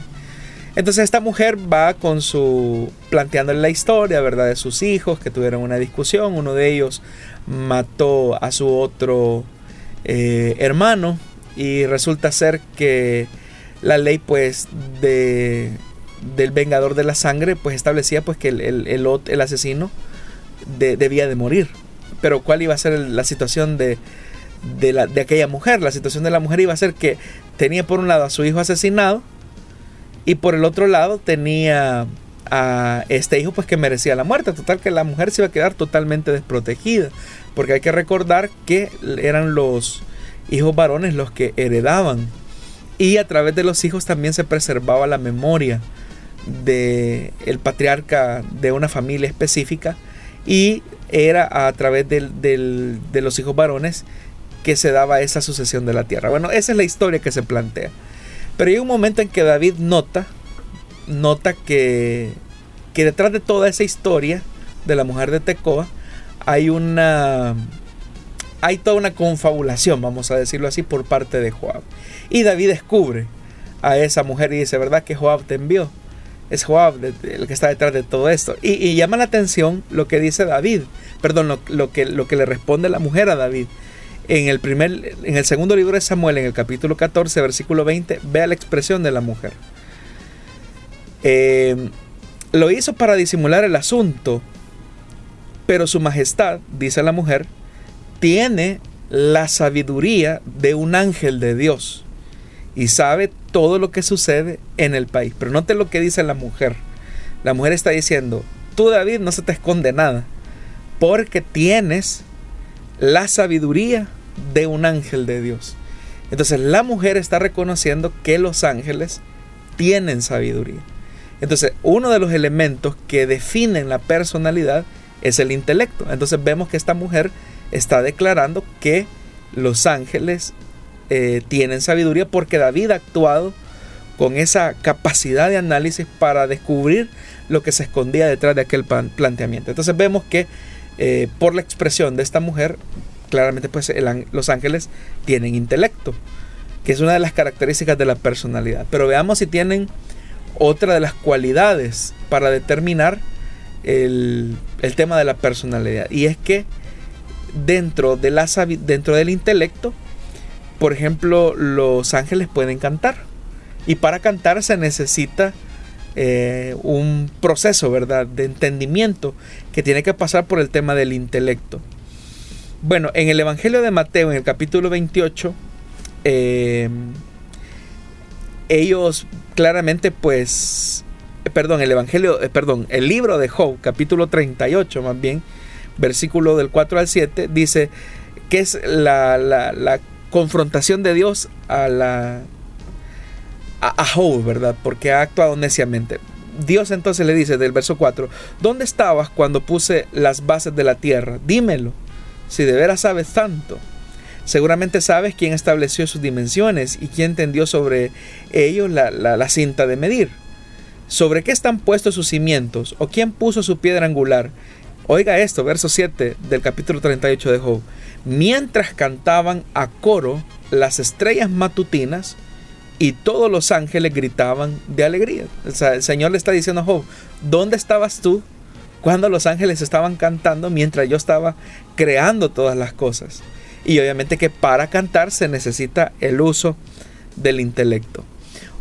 Entonces esta mujer va con su planteándole la historia, ¿verdad? De sus hijos que tuvieron una discusión. Uno de ellos mató a su otro eh, hermano y resulta ser que la ley pues de, del vengador de la sangre pues establecía pues que el, el, el, asesino debía de morir. Pero cuál iba a ser la situación de, de, la, de aquella mujer. La situación de la mujer iba a ser que tenía por un lado a su hijo asesinado y por el otro lado tenía a este hijo pues que merecía la muerte. Total que la mujer se iba a quedar totalmente desprotegida. Porque hay que recordar que eran los hijos varones los que heredaban. Y a través de los hijos también se preservaba la memoria de el patriarca de una familia específica. Y era a través de los hijos varones que se daba esa sucesión de la tierra. Bueno, esa es la historia que se plantea. Pero hay un momento en que David nota, nota que, que detrás de toda esa historia de la mujer de Tecoa, hay una hay toda una confabulación, vamos a decirlo así, por parte de Joab. Y David descubre a esa mujer y dice, ¿verdad que Joab te envió? Es Joab el que está detrás de todo esto. Y, llama la atención lo que dice David, perdón, lo, que, lo que le responde la mujer a David. En el, primer, en el segundo libro de Samuel, en el capítulo 14, versículo 20, vea la expresión de la mujer. Eh, lo hizo para disimular el asunto, pero su majestad, dice la mujer, tiene la sabiduría de un ángel de Dios y sabe todo lo que sucede en el país. Pero note lo que dice la mujer. La mujer está diciendo, tú David no se te esconde nada, porque tienes la sabiduría de un ángel de Dios. Entonces la mujer está reconociendo que los ángeles tienen sabiduría. Entonces uno de los elementos que definen la personalidad es el intelecto. Entonces vemos que esta mujer está declarando que los ángeles eh, tienen sabiduría porque David ha actuado con esa capacidad de análisis para descubrir lo que se escondía detrás de aquel planteamiento. Entonces vemos que eh, por la expresión de esta mujer, claramente pues los ángeles tienen intelecto, que es una de las características de la personalidad. Pero veamos si tienen otra de las cualidades para determinar el, tema de la personalidad. Y es que dentro, de la, dentro del intelecto, por ejemplo, los ángeles pueden cantar. Y para cantar se necesita eh, un proceso, ¿verdad? De entendimiento que tiene que pasar por el tema del intelecto. Bueno, en el Evangelio de Mateo, en el capítulo 28, eh, ellos claramente pues perdón, el Evangelio, eh, perdón, el libro de Job, capítulo 38 más bien, versículo del 4 al 7, dice que es la, confrontación de Dios a la a, Job, ¿verdad? Porque ha actuado neciamente. Dios entonces le dice del verso 4, ¿dónde estabas cuando puse las bases de la tierra? Dímelo. Si de veras sabes tanto, seguramente sabes quién estableció sus dimensiones y quién tendió sobre ellos la, cinta de medir. ¿Sobre qué están puestos sus cimientos? ¿O quién puso su piedra angular? Oiga esto, verso 7 del capítulo 38 de Job. Mientras cantaban a coro las estrellas matutinas y todos los ángeles gritaban de alegría. El Señor le está diciendo a Job, ¿dónde estabas tú cuando los ángeles estaban cantando mientras yo estaba creando todas las cosas? Y obviamente que para cantar se necesita el uso del intelecto.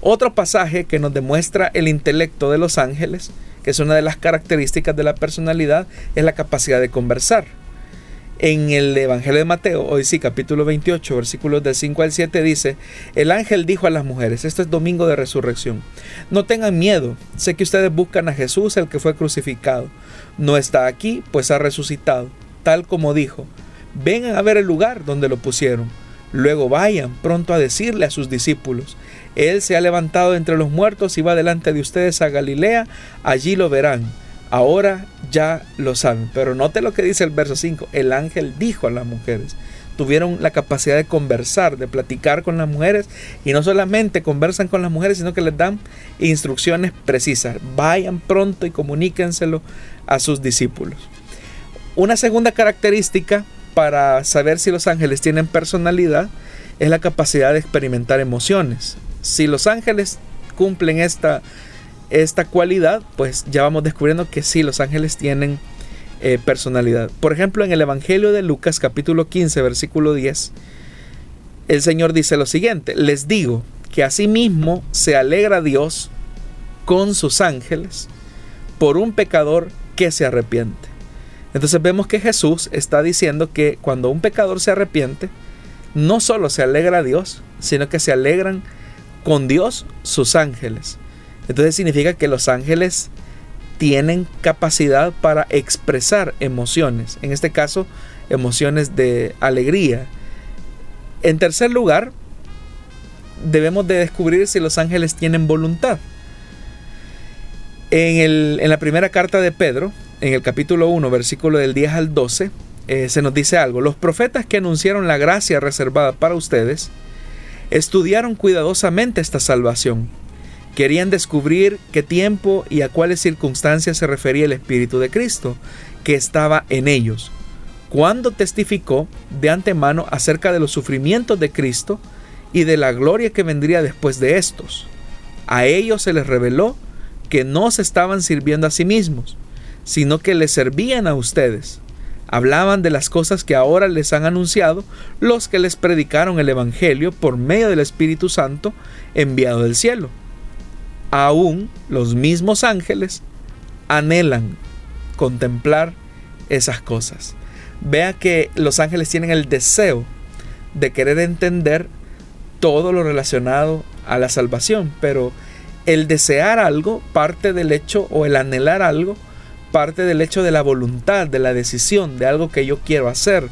Otro pasaje que nos demuestra el intelecto de los ángeles, que es una de las características de la personalidad, es la capacidad de conversar. En el Evangelio de Mateo, hoy sí, capítulo 28, versículos del 5 al 7, dice, el ángel dijo a las mujeres, este es domingo de resurrección, no tengan miedo, sé que ustedes buscan a Jesús, el que fue crucificado. No está aquí, pues ha resucitado, tal como dijo vengan a ver el lugar donde lo pusieron. Luego vayan pronto a decirle a sus discípulos, Él se ha levantado entre los muertos y va delante de ustedes a Galilea, allí lo verán. Ahora ya lo saben. Pero note lo que dice el verso 5, el ángel dijo a las mujeres, tuvieron la capacidad de conversar, de platicar con las mujeres y no solamente conversan con las mujeres, sino que les dan instrucciones precisas. Vayan pronto y comuníquenselo a sus discípulos. Una segunda característica para saber si los ángeles tienen personalidad es la capacidad de experimentar emociones. Si los ángeles cumplen esta, esta cualidad, pues ya vamos descubriendo que sí, los ángeles tienen eh, personalidad. Por ejemplo, en el Evangelio de Lucas capítulo 15, versículo 10, el Señor dice lo siguiente, les digo que asimismo se alegra Dios con sus ángeles por un pecador que se arrepiente. Entonces vemos que Jesús está diciendo que cuando un pecador se arrepiente, no solo se alegra a Dios, sino que se alegran con Dios sus ángeles. Entonces significa que los ángeles tienen capacidad para expresar emociones, en este caso emociones de alegría. En tercer lugar, debemos de descubrir si los ángeles tienen voluntad. En, en la primera carta de Pedro, en el capítulo 1, versículo del 10 al 12, eh, se nos dice algo. Los profetas que anunciaron la gracia reservada para ustedes estudiaron cuidadosamente esta salvación. Querían descubrir qué tiempo y a cuáles circunstancias se refería el Espíritu de Cristo que estaba en ellos, cuando testificó de antemano acerca de los sufrimientos de Cristo y de la gloria que vendría después de estos. A ellos se les reveló que no se estaban sirviendo a sí mismos, sino que les servían a ustedes. Hablaban de las cosas que ahora les han anunciado los que les predicaron el Evangelio por medio del Espíritu Santo enviado del cielo. Aún los mismos ángeles anhelan contemplar esas cosas. Vea que los ángeles tienen el deseo de querer entender todo lo relacionado a la salvación, pero el desear algo parte del hecho o el anhelar algo parte del hecho de la voluntad, de la decisión, de algo que yo quiero hacer,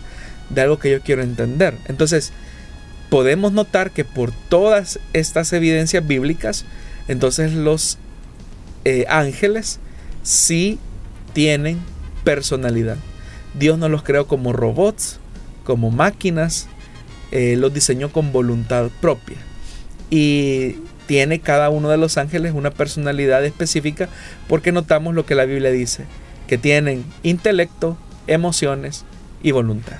de algo que yo quiero entender. Entonces, podemos notar que por todas estas evidencias bíblicas, entonces los eh, ángeles sí tienen personalidad. Dios no los creó como robots, como máquinas, eh, los diseñó con voluntad propia. Y tiene cada uno de los ángeles una personalidad específica porque notamos lo que la Biblia dice, que tienen intelecto, emociones y voluntad.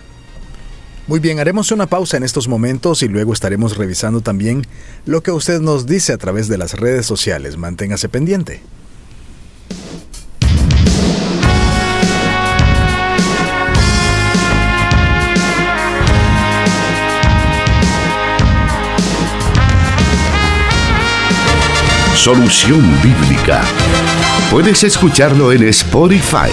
Muy bien, haremos una pausa en estos momentos y luego estaremos revisando también lo que usted nos dice a través de las redes sociales. Manténgase pendiente. Solución Bíblica. Puedes escucharlo en Spotify.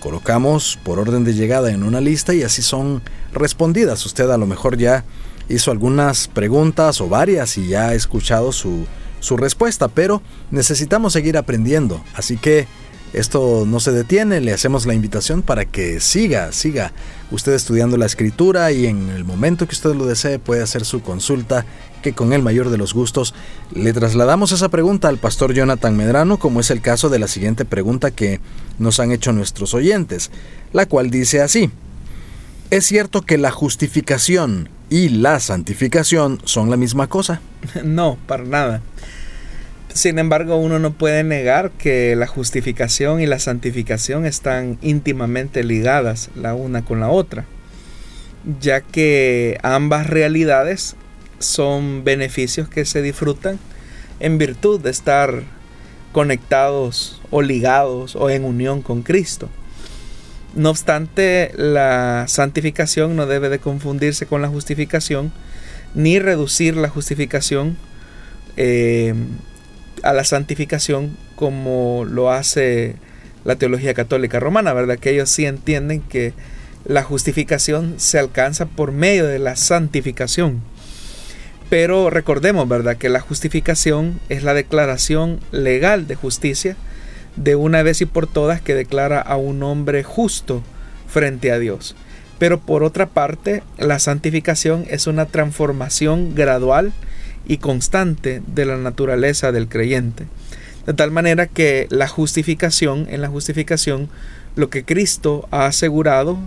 Colocamos por orden de llegada en una lista y así son respondidas. Usted a lo mejor ya hizo algunas preguntas o varias y ya ha escuchado su, su respuesta, pero necesitamos seguir aprendiendo. Así que esto no se detiene, le hacemos la invitación para que siga, siga usted estudiando la escritura y en el momento que usted lo desee puede hacer su consulta, que con el mayor de los gustos le trasladamos esa pregunta al pastor Jonathan Medrano, como es el caso de la siguiente pregunta que nos han hecho nuestros oyentes, la cual dice así. ¿Es cierto que la justificación y la santificación son la misma cosa? No, para nada. Sin embargo, uno no puede negar que la justificación y la santificación están íntimamente ligadas la una con la otra, ya que ambas realidades son beneficios que se disfrutan en virtud de estar conectados o ligados o en unión con Cristo. No obstante, la santificación no debe de confundirse con la justificación, ni reducir la justificación eh, a la santificación como lo hace la teología católica romana, ¿verdad? Que ellos sí entienden que la justificación se alcanza por medio de la santificación. Pero recordemos, ¿verdad? Que la justificación es la declaración legal de justicia de una vez y por todas que declara a un hombre justo frente a Dios. Pero por otra parte, la santificación es una transformación gradual y constante de la naturaleza del creyente. De tal manera que la justificación, en la justificación, lo que Cristo ha asegurado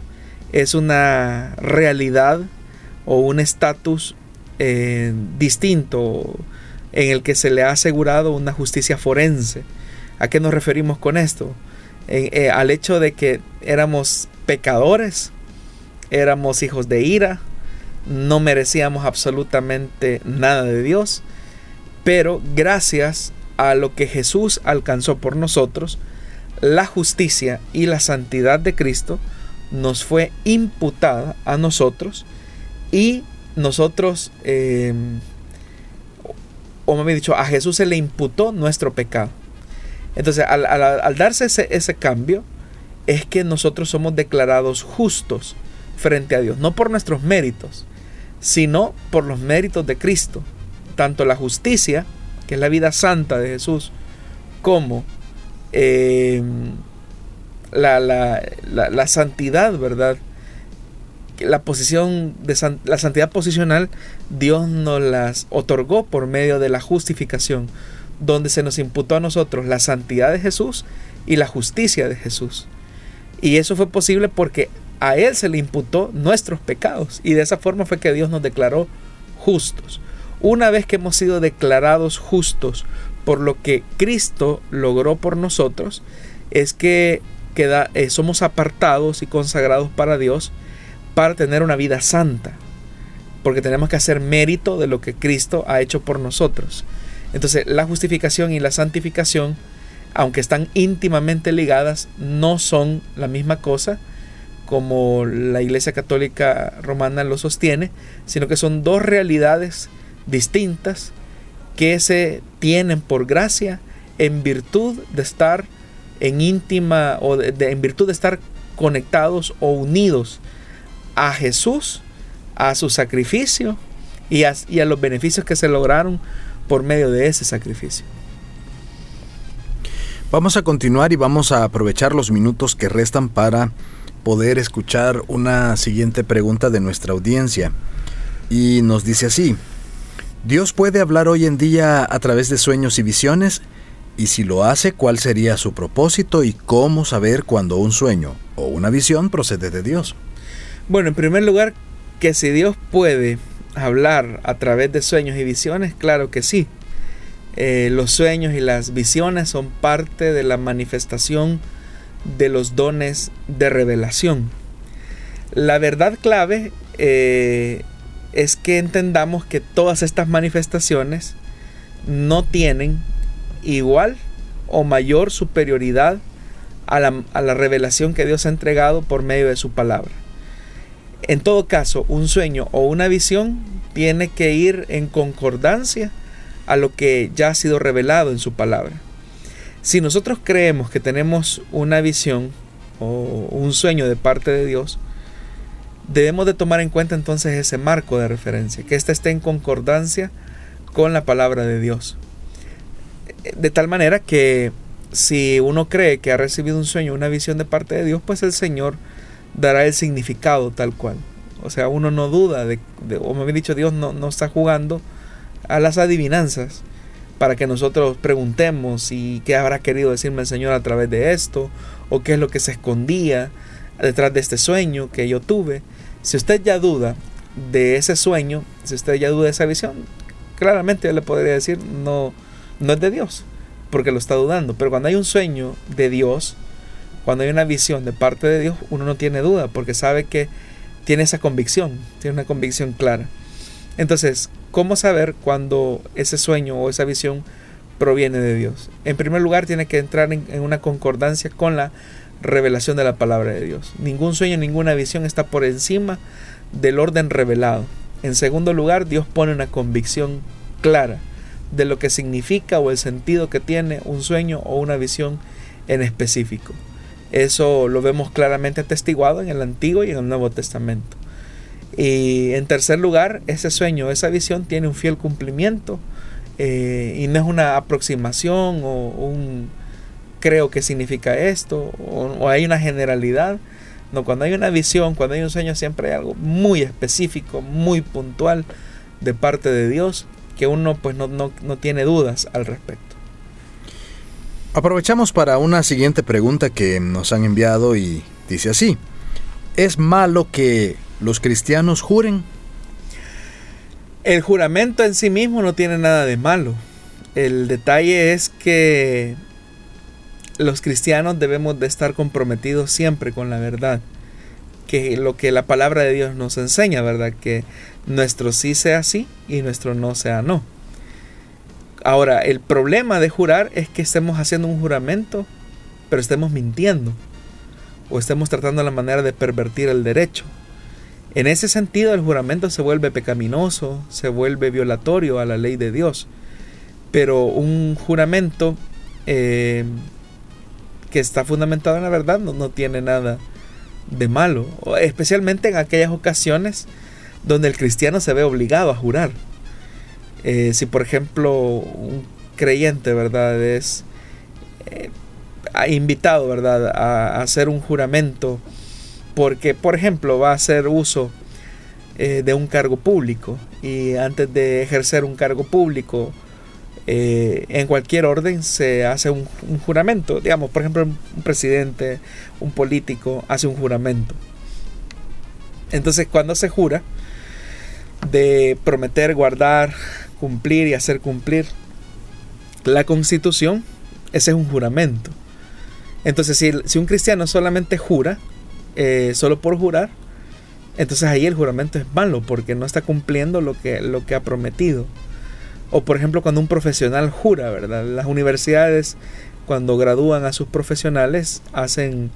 es una realidad o un estatus eh, distinto en el que se le ha asegurado una justicia forense. ¿A qué nos referimos con esto? Eh, al hecho de que éramos pecadores, éramos hijos de ira, no merecíamos absolutamente nada de Dios, pero gracias a lo que Jesús alcanzó por nosotros, la justicia y la santidad de Cristo nos fue imputada a nosotros y nosotros, eh, o me he dicho, a Jesús se le imputó nuestro pecado. Entonces, al, darse ese, ese cambio, es que nosotros somos declarados justos frente a Dios, no por nuestros méritos, sino por los méritos de Cristo. Tanto la justicia, que es la vida santa de Jesús, como eh, la, la, santidad, ¿verdad? La posición de la santidad posicional, Dios nos las otorgó por medio de la justificación, donde se nos imputó a nosotros la santidad de Jesús y la justicia de Jesús. Y eso fue posible porque a Él se le imputó nuestros pecados y de esa forma fue que Dios nos declaró justos. Una vez que hemos sido declarados justos por lo que Cristo logró por nosotros, es que queda, eh, somos apartados y consagrados para Dios para tener una vida santa, porque tenemos que hacer mérito de lo que Cristo ha hecho por nosotros. Entonces la justificación y la santificación, aunque están íntimamente ligadas, no son la misma cosa, como la Iglesia Católica Romana lo sostiene, sino que son dos realidades distintas que se tienen por gracia en virtud de estar en íntima o en virtud de estar conectados o unidos a Jesús, a su sacrificio y a, y a los beneficios que se lograron por medio de ese sacrificio. Vamos a continuar y vamos a aprovechar los minutos que restan para poder escuchar una siguiente pregunta de nuestra audiencia. Y nos dice así, ¿Dios puede hablar hoy en día a través de sueños y visiones? Y si lo hace, ¿cuál sería su propósito y cómo saber cuando un sueño o una visión procede de Dios? Bueno, en primer lugar, que si Dios puede hablar a través de sueños y visiones, claro que sí. Eh, los sueños y las visiones son parte de la manifestación de los dones de revelación. La verdad clave eh, es que entendamos que todas estas manifestaciones no tienen igual o mayor superioridad a la, a la, revelación que Dios ha entregado por medio de su palabra. En todo caso, un sueño o una visión tiene que ir en concordancia a lo que ya ha sido revelado en su palabra. Si nosotros creemos que tenemos una visión o un sueño de parte de Dios, debemos de tomar en cuenta entonces ese marco de referencia, que éste esté en concordancia con la palabra de Dios. De tal manera que si uno cree que ha recibido un sueño, una visión de parte de Dios, pues el Señor dará el significado tal cual. O sea, uno no duda de, o me había dicho, Dios no, no está jugando a las adivinanzas para que nosotros preguntemos y qué habrá querido decirme el Señor a través de esto, o qué es lo que se escondía detrás de este sueño que yo tuve. Si usted ya duda de ese sueño, si usted ya duda de esa visión, claramente yo le podría decir, no, no es de Dios, porque lo está dudando. Pero cuando hay un sueño de Dios, cuando hay una visión de parte de Dios, uno no tiene duda, porque sabe que tiene esa convicción, tiene una convicción clara. Entonces, ¿cómo saber cuando ese sueño o esa visión proviene de Dios? En primer lugar, tiene que entrar en, una concordancia con la revelación de la palabra de Dios. Ningún sueño, ninguna visión está por encima del orden revelado. En segundo lugar, Dios pone una convicción clara de lo que significa o el sentido que tiene un sueño o una visión en específico. Eso lo vemos claramente atestiguado en el Antiguo y en el Nuevo Testamento. Y en tercer lugar, ese sueño, esa visión tiene un fiel cumplimiento eh, y no es una aproximación o un creo que significa esto o, hay una generalidad. No, cuando hay una visión, cuando hay un sueño, siempre hay algo muy específico, muy puntual de parte de Dios que uno pues no, no, no tiene dudas al respecto. Aprovechamos para una siguiente pregunta que nos han enviado y dice así. ¿Es malo que los cristianos juren? El juramento en sí mismo no tiene nada de malo. El detalle es que los cristianos debemos de estar comprometidos siempre con la verdad. Que lo que la palabra de Dios nos enseña, ¿verdad? Que nuestro sí sea sí y nuestro no sea no. Ahora, el problema de jurar es que estemos haciendo un juramento, pero estemos mintiendo. O estemos tratando la manera de pervertir el derecho. En ese sentido, el juramento se vuelve pecaminoso, se vuelve violatorio a la ley de Dios. Pero un juramento eh, que está fundamentado en la verdad no, tiene nada de malo, especialmente en aquellas ocasiones donde el cristiano se ve obligado a jurar. Eh, si por ejemplo un creyente, ¿verdad? Es eh, invitado, ¿verdad? A hacer un juramento porque, por ejemplo, va a hacer uso eh, de un cargo público y antes de ejercer un cargo público, eh, en cualquier orden se hace un, juramento. Digamos, por ejemplo, un presidente, un político hace un juramento. Entonces, cuando se jura de prometer, guardar, cumplir y hacer cumplir la constitución, ese es un juramento. Entonces, si, si un cristiano solamente jura, eh, solo por jurar, entonces ahí el juramento es malo porque no está cumpliendo lo que, lo que ha prometido. O por ejemplo cuando un profesional jura, ¿verdad? Las universidades cuando gradúan a sus profesionales hacen,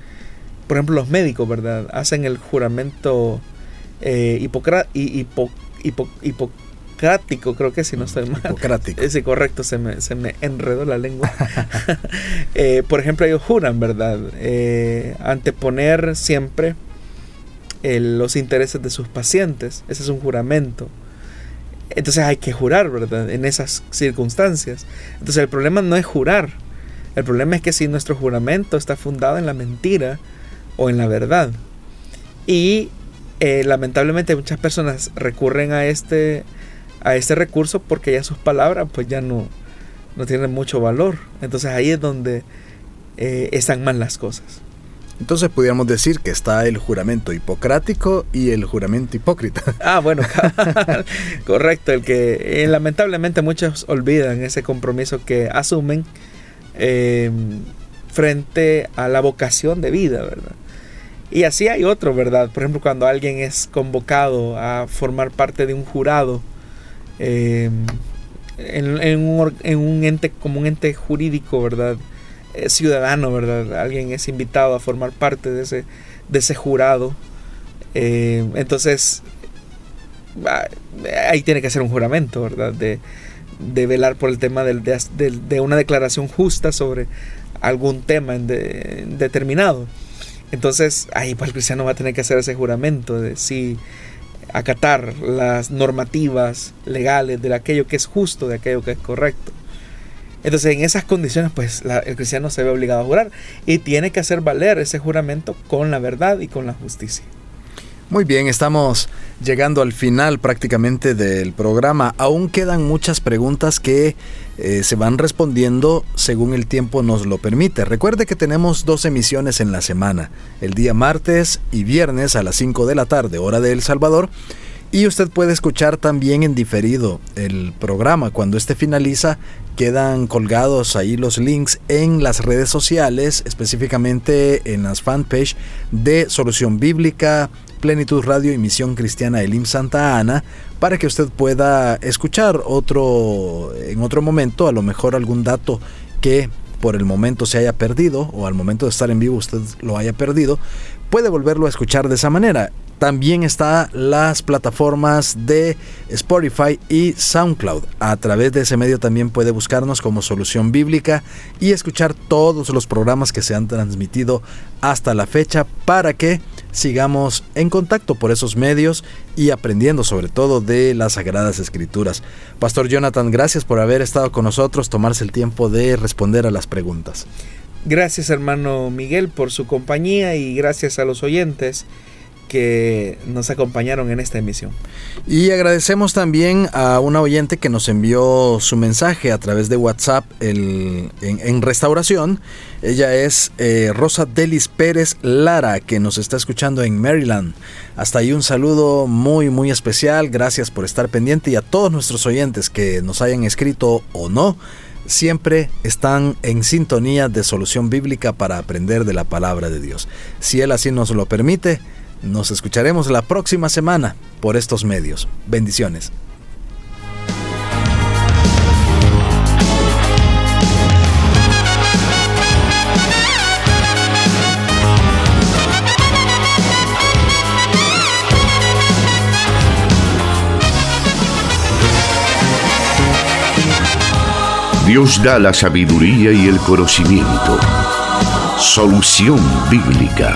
por ejemplo los médicos, ¿verdad? Hacen el juramento eh, hipocrático, creo que si no estoy mal. Hipocrático. Sí, correcto, se me, se me enredó la lengua. Eh, por ejemplo, ellos juran, ¿verdad? Eh, anteponer siempre los intereses de sus pacientes. Ese es un juramento. Entonces hay que jurar, ¿verdad? En esas circunstancias. Entonces el problema no es jurar. El problema es que si nuestro juramento está fundado en la mentira o en la verdad. Y eh, lamentablemente muchas personas recurren a este a este recurso porque ya sus palabras pues ya no, no tienen mucho valor. Entonces ahí es donde eh, están mal las cosas. Entonces pudiéramos decir que está el juramento hipocrático y el juramento hipócrita. Ah, bueno, correcto. El que eh, lamentablemente muchos olvidan ese compromiso que asumen em, frente a la vocación de vida, ¿verdad? Y así hay otro, ¿verdad? Por ejemplo, cuando alguien es convocado a formar parte de un jurado Em, en, un, ente como un ente jurídico, ¿verdad? ciudadano, ¿verdad? Alguien es invitado a formar parte de ese, de ese jurado. Em, entonces, ahí tiene que ser un juramento, ¿verdad? De, velar por el tema del, de, una declaración justa sobre algún tema determinado. Entonces, ahí pues el cristiano va a tener que hacer ese juramento de si acatar las normativas legales de aquello que es justo, de aquello que es correcto. Entonces, en esas condiciones, pues el cristiano se ve obligado a jurar y tiene que hacer valer ese juramento con la verdad y con la justicia. Muy bien, estamos llegando al final prácticamente del programa. Aún quedan muchas preguntas que eh, se van respondiendo según el tiempo nos lo permite. Recuerde que tenemos dos emisiones en la semana, el día martes y viernes a las 5 de la tarde, hora de El Salvador. Y usted puede escuchar también en diferido el programa. Cuando este finaliza, quedan colgados ahí los links en las redes sociales, específicamente en las fanpage de Solución Bíblica, Plenitud Radio y Misión Cristiana Elim Santa Ana para que usted pueda escuchar otro en otro momento, a lo mejor algún dato que por el momento se haya perdido o al momento de estar en vivo usted lo haya perdido, puede volverlo a escuchar de esa manera. También está las plataformas de Spotify y SoundCloud. A través de ese medio también puede buscarnos como Solución Bíblica y escuchar todos los programas que se han transmitido hasta la fecha para que sigamos en contacto por esos medios y aprendiendo sobre todo de las Sagradas Escrituras. Pastor Jonathan, gracias por haber estado con nosotros, tomarse el tiempo de responder a las preguntas. Gracias hermano Miguel por su compañía y gracias a los oyentes que nos acompañaron en esta emisión. Y agradecemos también a una oyente que nos envió su mensaje a través de WhatsApp en, restauración. Ella es eh, Rosa Delis Pérez Lara, que nos está escuchando en Maryland. Hasta ahí un saludo muy, muy especial. Gracias por estar pendiente y a todos nuestros oyentes que nos hayan escrito o no siempre están en sintonía de solución bíblica para aprender de la palabra de Dios. Si Él así nos lo permite, nos escucharemos la próxima semana por estos medios. Bendiciones. Dios da la sabiduría y el conocimiento. Solución bíblica.